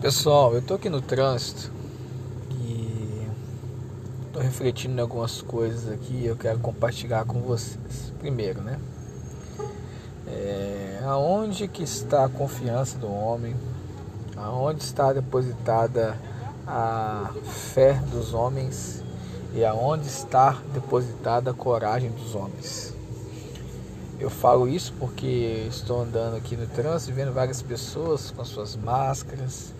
Pessoal, eu tô aqui no trânsito e tô refletindo em algumas coisas aqui e eu quero compartilhar com vocês. Primeiro, né? É, aonde que está a confiança do homem? Aonde está depositada a fé dos homens e aonde está depositada a coragem dos homens? Eu falo isso porque estou andando aqui no trânsito vendo várias pessoas com suas máscaras,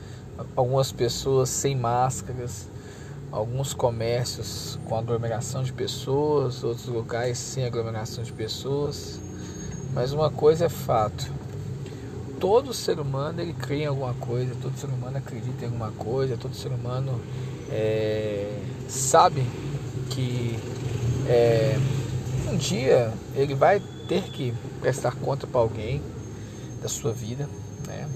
algumas pessoas sem máscaras, alguns comércios com aglomeração de pessoas, outros locais sem aglomeração de pessoas. Mas uma coisa é fato: todo ser humano ele crê em alguma coisa, todo ser humano acredita em alguma coisa, todo ser humano é, sabe que é, um dia ele vai ter que prestar conta para alguém da sua vida, né?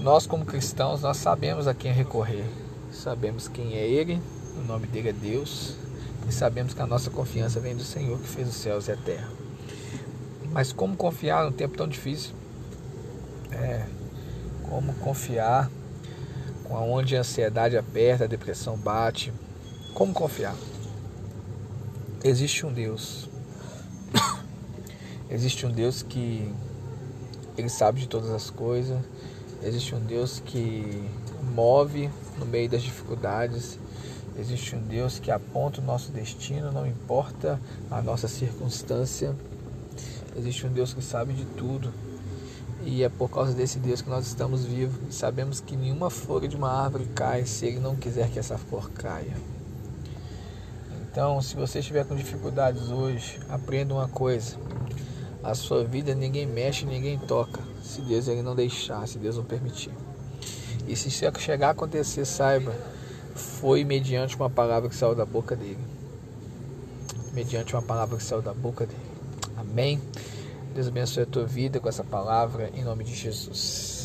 Nós como cristãos, nós sabemos a quem recorrer. Sabemos quem é ele, o nome dele é Deus, e sabemos que a nossa confiança vem do Senhor que fez os céus e a terra. Mas como confiar num tempo tão difícil? É, como confiar onde a ansiedade aperta, a depressão bate? Como confiar? Existe um Deus Existe um Deus que ele sabe de todas as coisas. Existe um Deus que move no meio das dificuldades. Existe um Deus que aponta o nosso destino, não importa a nossa circunstância. Existe um Deus que sabe de tudo. E é por causa desse Deus que nós estamos vivos. E sabemos que nenhuma folha de uma árvore cai se Ele não quiser que essa flor caia. Então, se você estiver com dificuldades hoje, aprenda uma coisa. A sua vida ninguém mexe, ninguém toca, se Deus ele não deixar, se Deus não permitir. E se chegar a acontecer, saiba, foi mediante uma palavra que saiu da boca dele. Mediante uma palavra que saiu da boca dele. Amém? Deus abençoe a tua vida com essa palavra, em nome de Jesus.